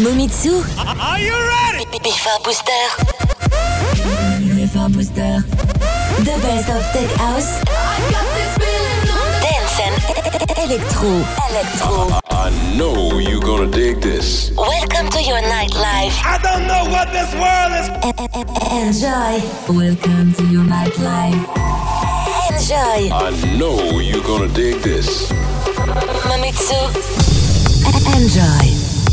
Momitsu. Are you ready? Bifa Booster. Bifa Booster. The best of tech house. Dance and electro. Electro. I know you're gonna dig this. Welcome to your nightlife. I don't know what this world is. Enjoy. Welcome to your nightlife. Enjoy. I know you're gonna dig this. Mamitsu. Enjoy.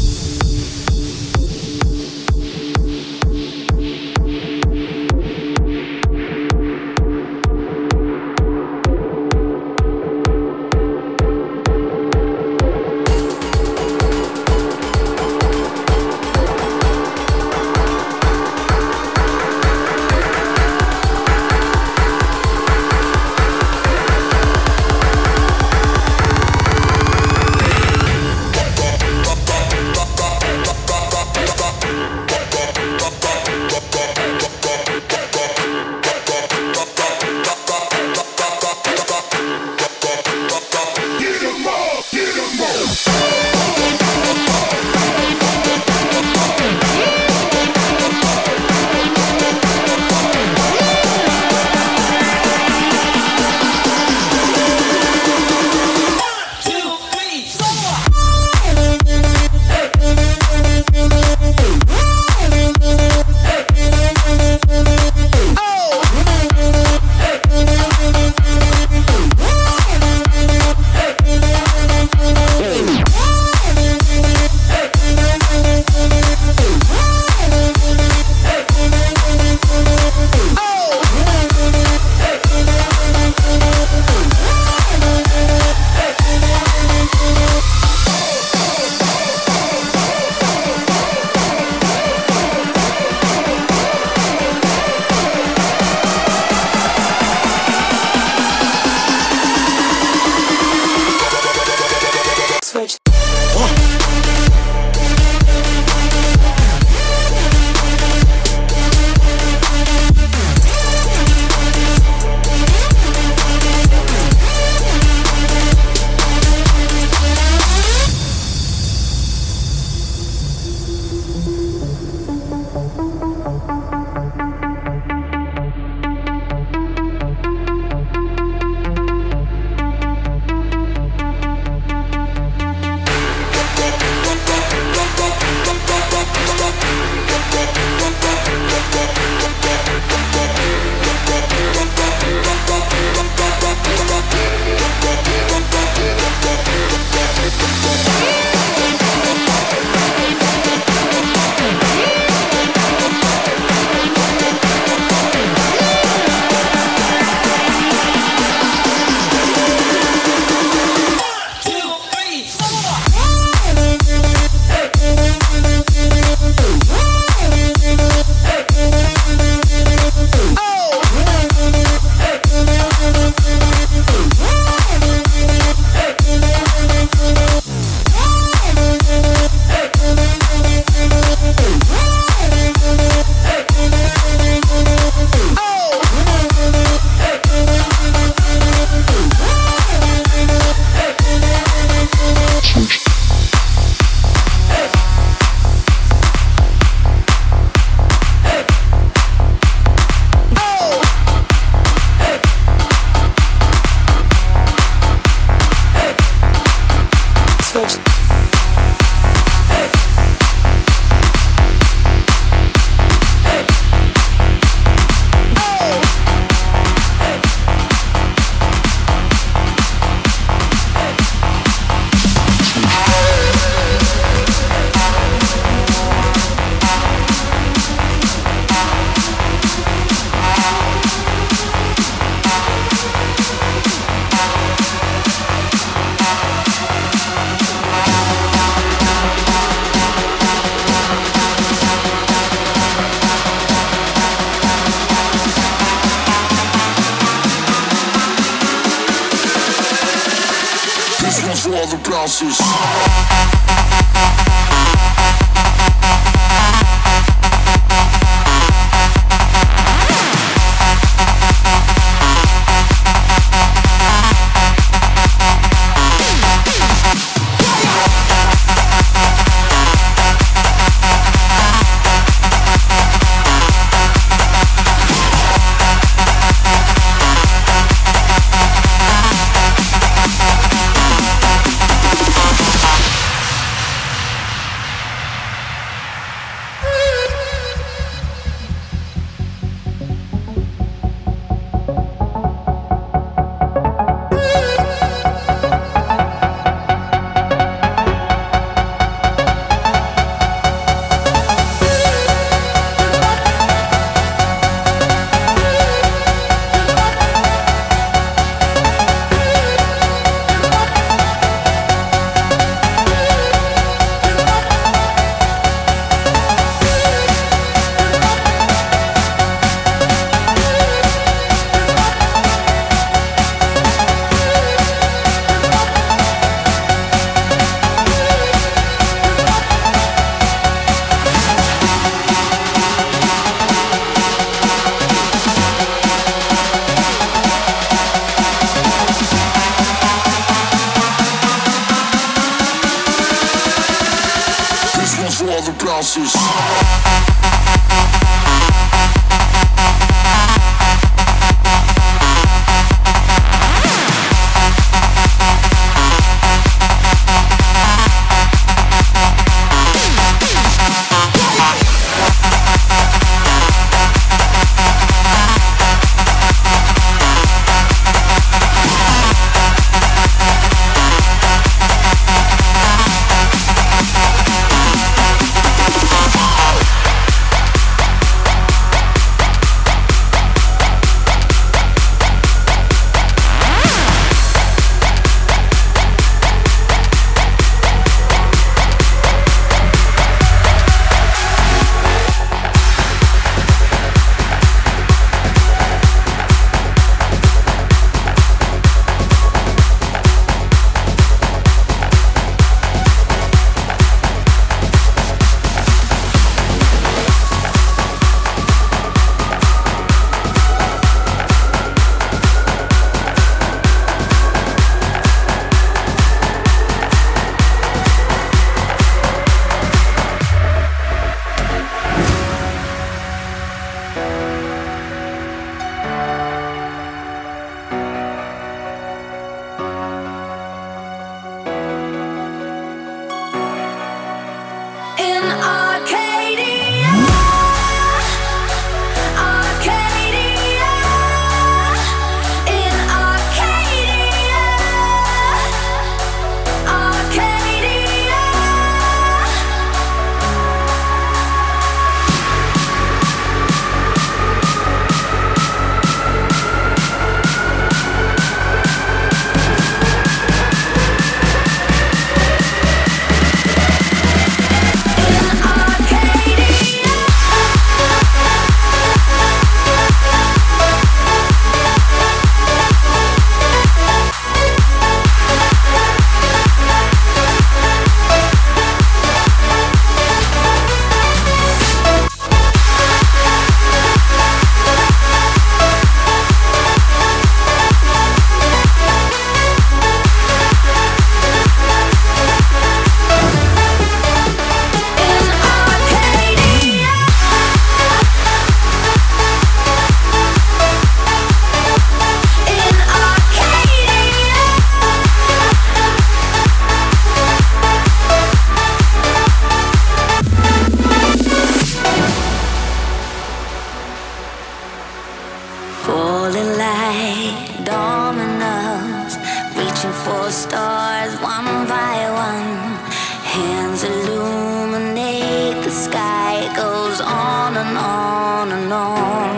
it goes on and on and on.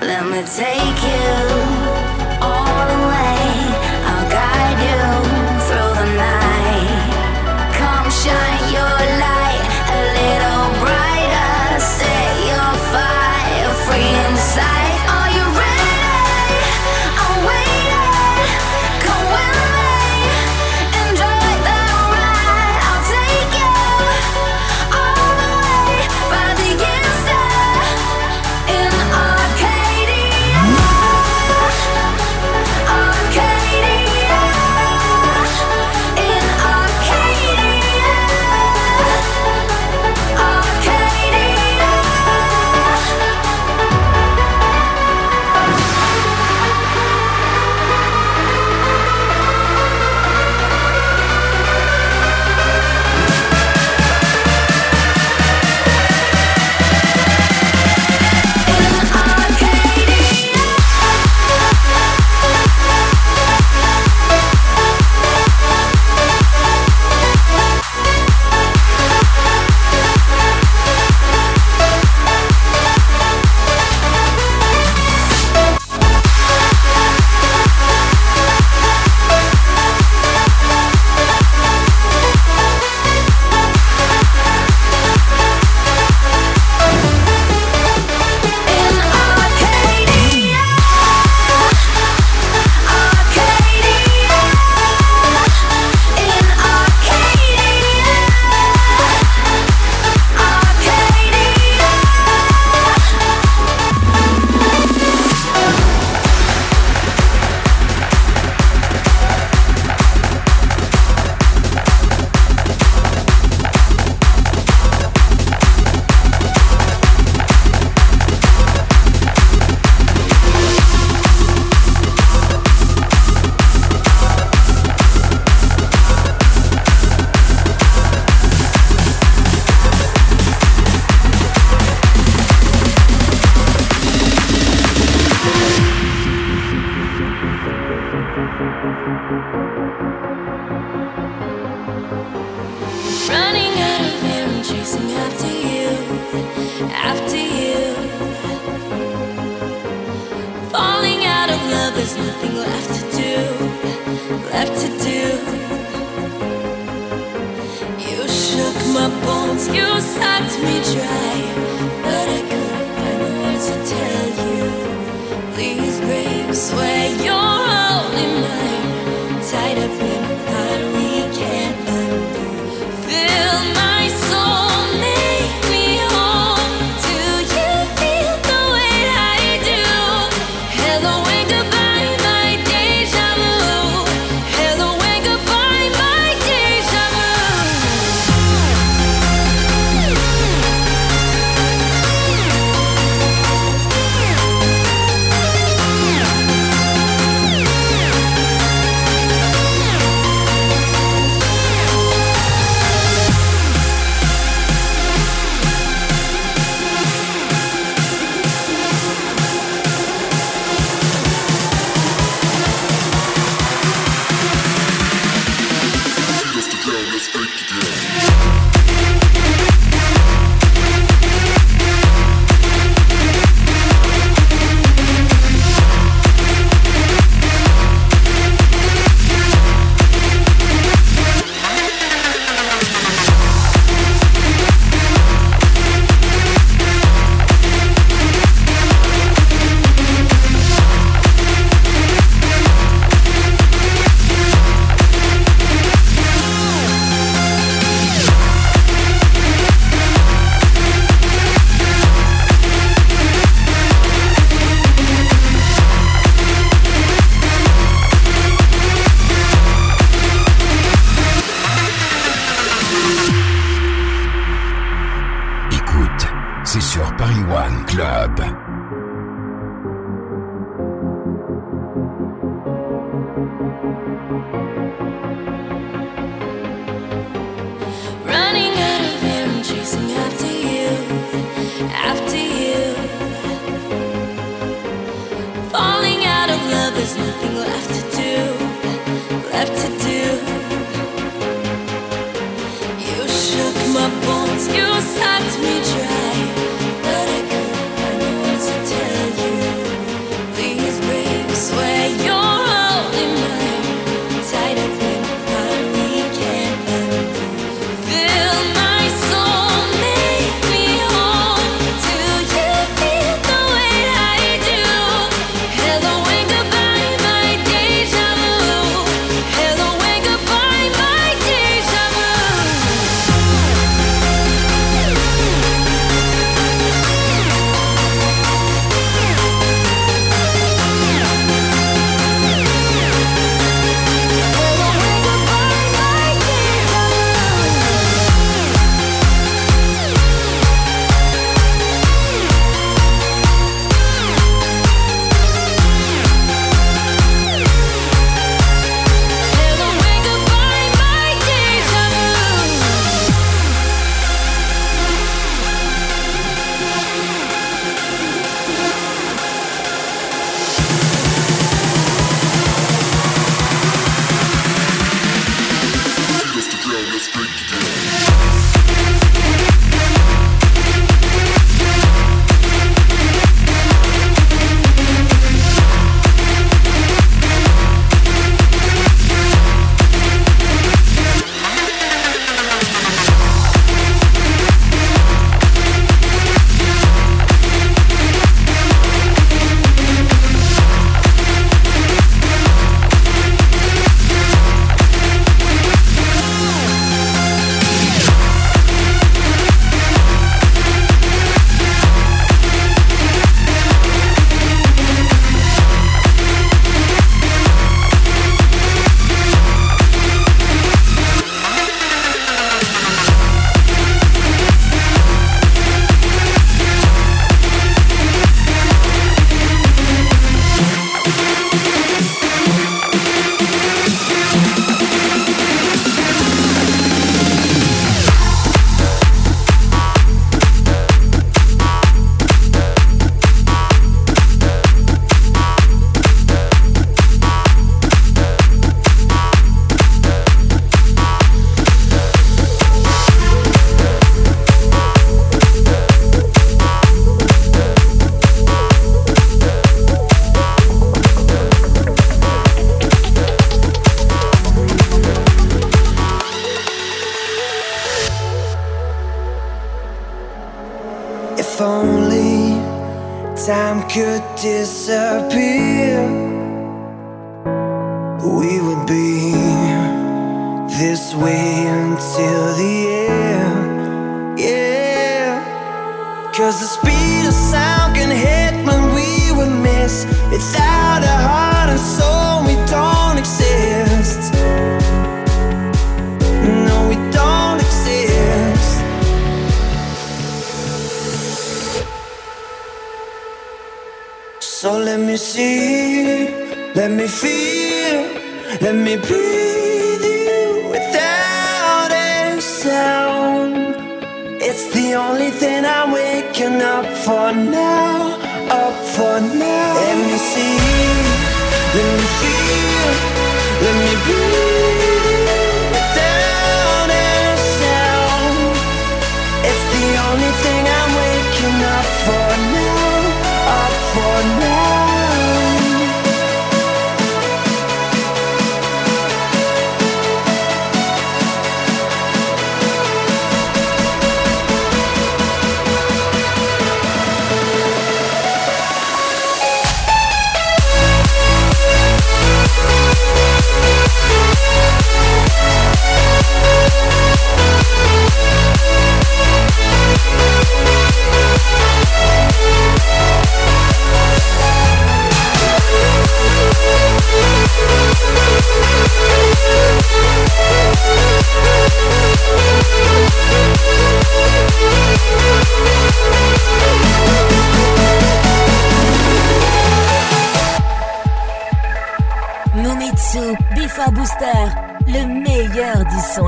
Let me take you. earth to go. disappear.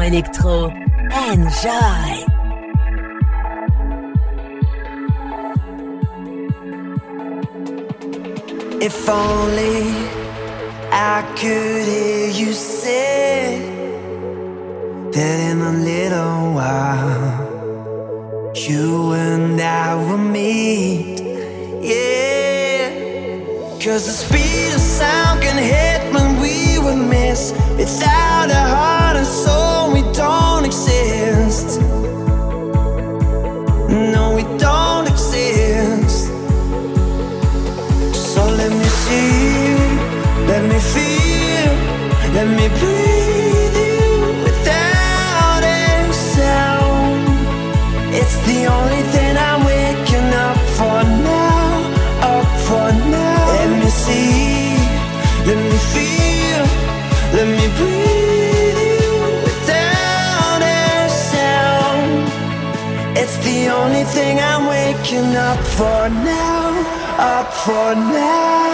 électro. Enjoy! If only I could. up for now, up for now.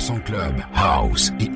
100% Club, House et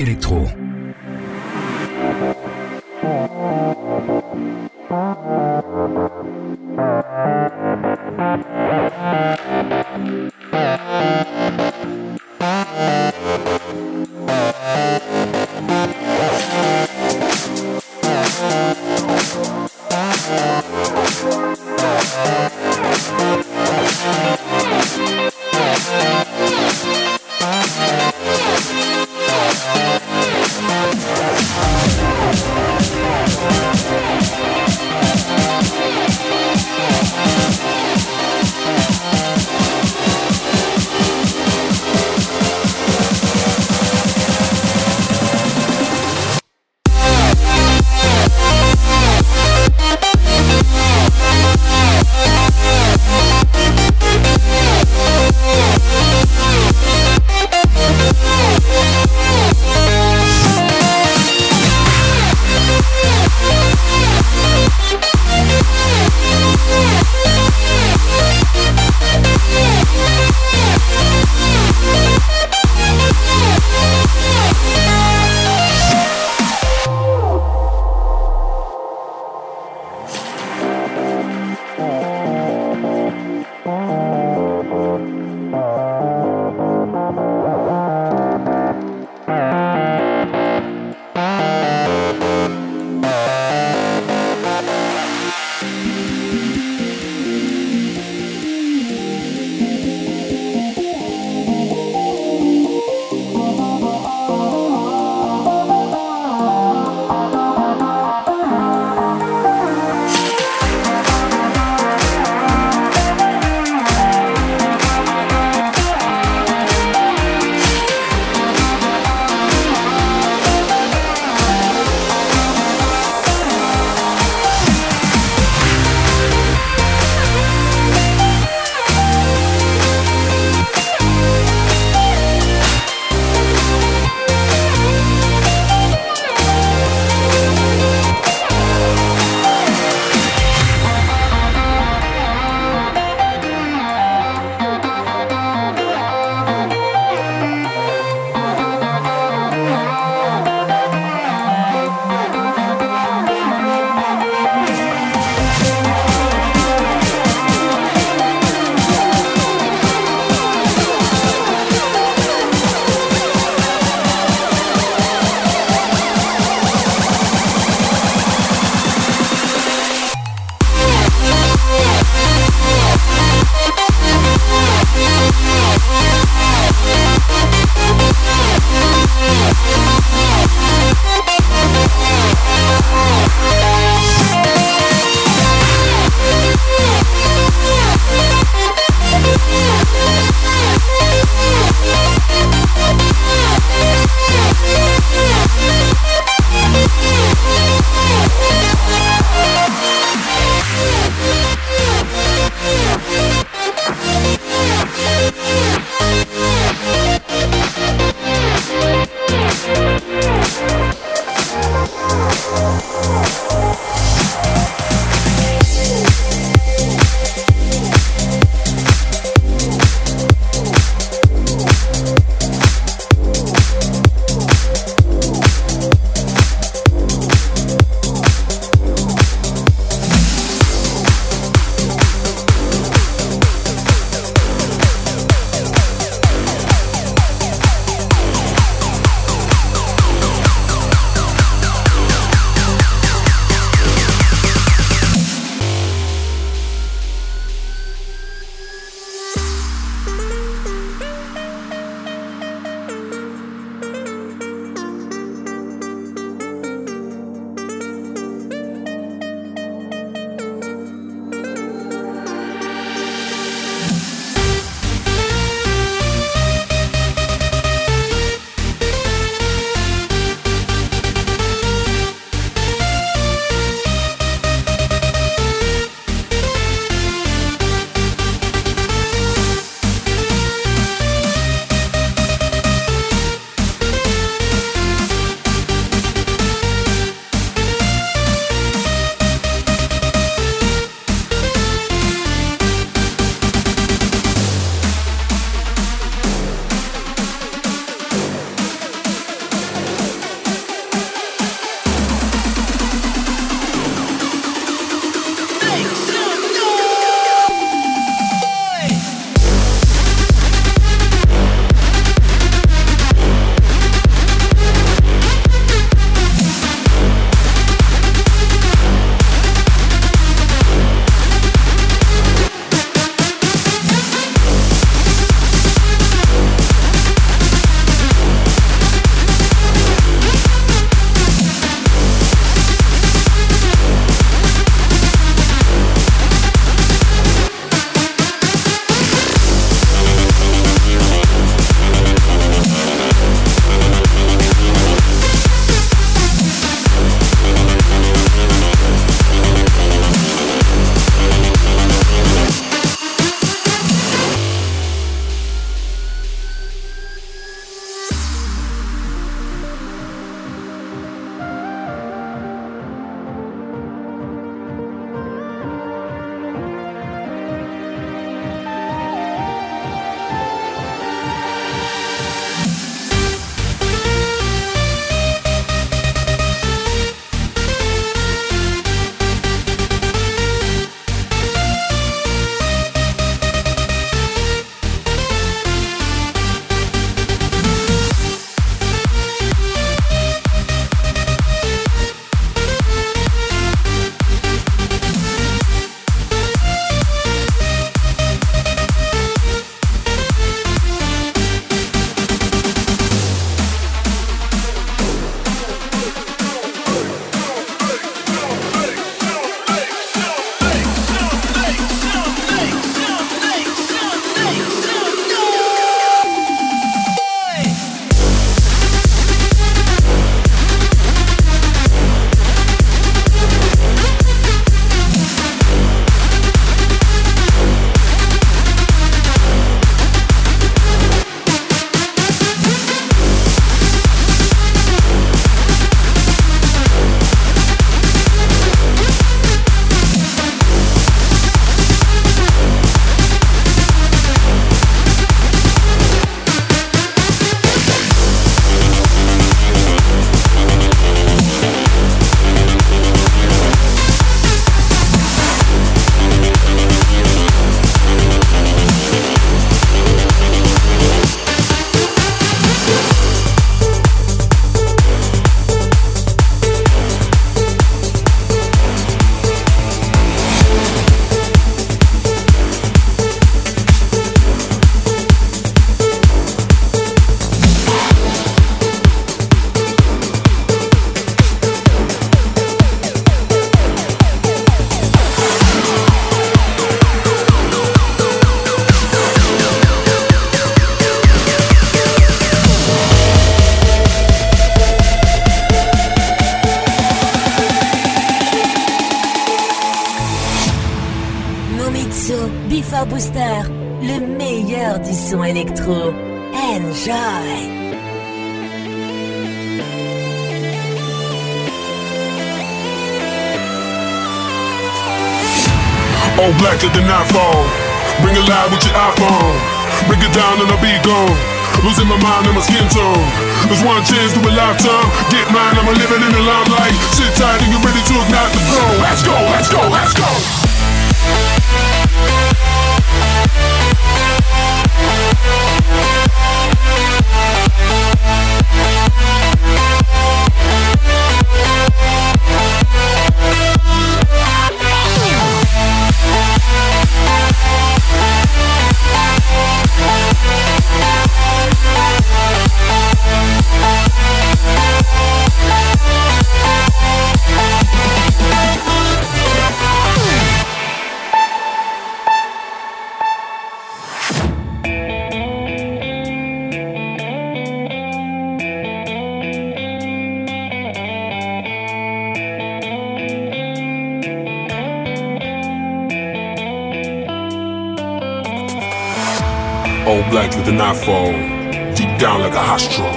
to the. Deep down like a hot stroke.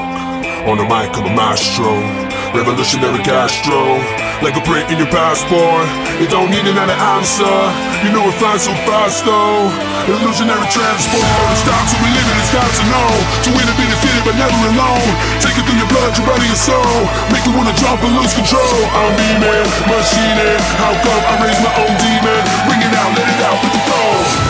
On the mic, I'm a maestro. Revolutionary Castro. Like a print in your passport. You don't need another answer. You know it flies so fast though. Illusionary transport. It's time to be living, it's time to know. To win and be defeated, but never alone. Take it through your blood, your body, your soul. Make you wanna jump and lose control. I'm beaming, machine. How come I raise my own demon? Bring it out, let it out with the flow.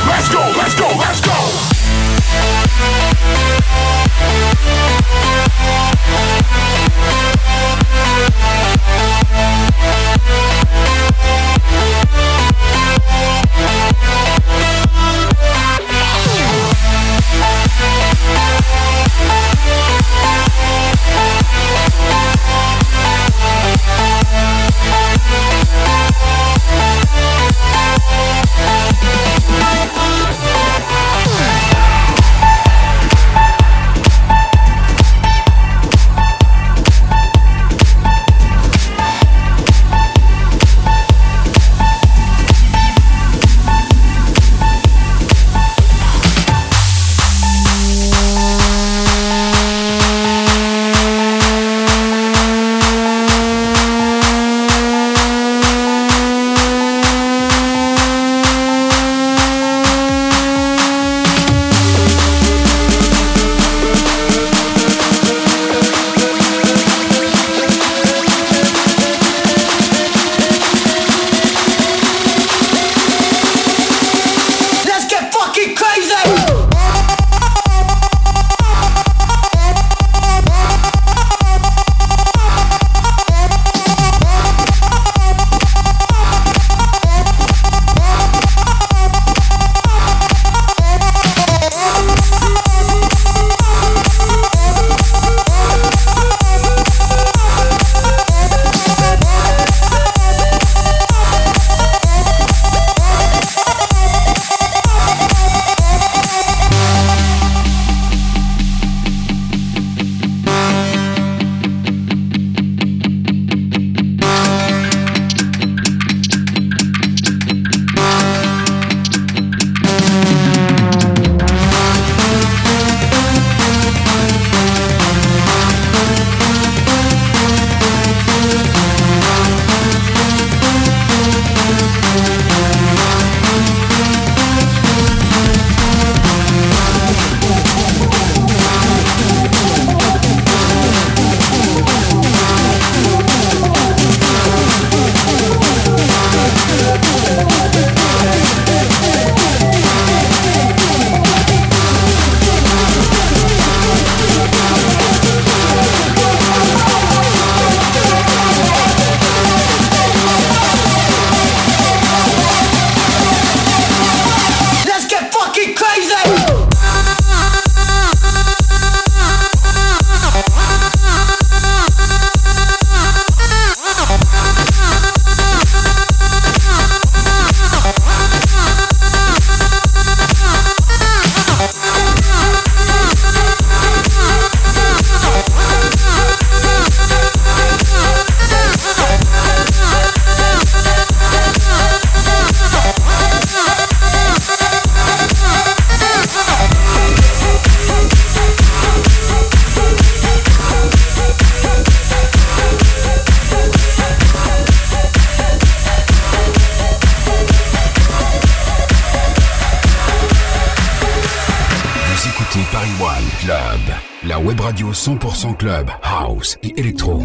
club, house et électro.